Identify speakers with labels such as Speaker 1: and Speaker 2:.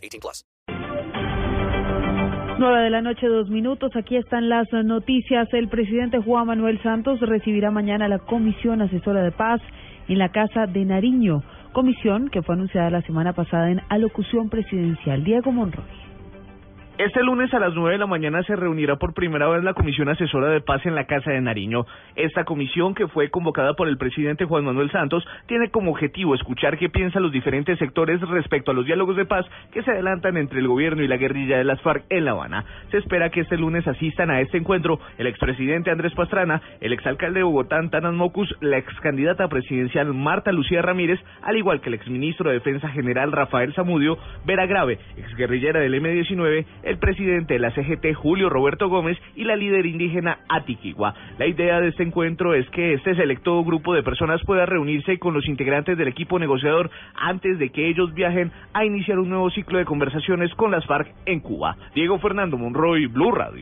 Speaker 1: 18 plus.
Speaker 2: 9 de la noche, dos minutos. Aquí están las noticias. El presidente Juan Manuel Santos recibirá mañana la Comisión Asesora de Paz en la Casa de Nariño. Comisión que fue anunciada la semana pasada en alocución presidencial. Diego Monroy.
Speaker 3: Este lunes a las 9 de la mañana se reunirá por primera vez la Comisión Asesora de Paz en la Casa de Nariño. Esta comisión, que fue convocada por el presidente Juan Manuel Santos, tiene como objetivo escuchar qué piensan los diferentes sectores respecto a los diálogos de paz que se adelantan entre el gobierno y la guerrilla de las FARC en La Habana. Se espera que este lunes asistan a este encuentro el expresidente Andrés Pastrana, el exalcalde de Bogotá, Tanas Mocus, la excandidata presidencial Marta Lucía Ramírez, al igual que el exministro de Defensa General Rafael Zamudio, Vera Grave, exguerrillera del M-19, el presidente de la CGT Julio Roberto Gómez y la líder indígena Atiquigua. La idea de este encuentro es que este selecto grupo de personas pueda reunirse con los integrantes del equipo negociador antes de que ellos viajen a iniciar un nuevo ciclo de conversaciones con las FARC en Cuba. Diego Fernando Monroy, Blue Radio.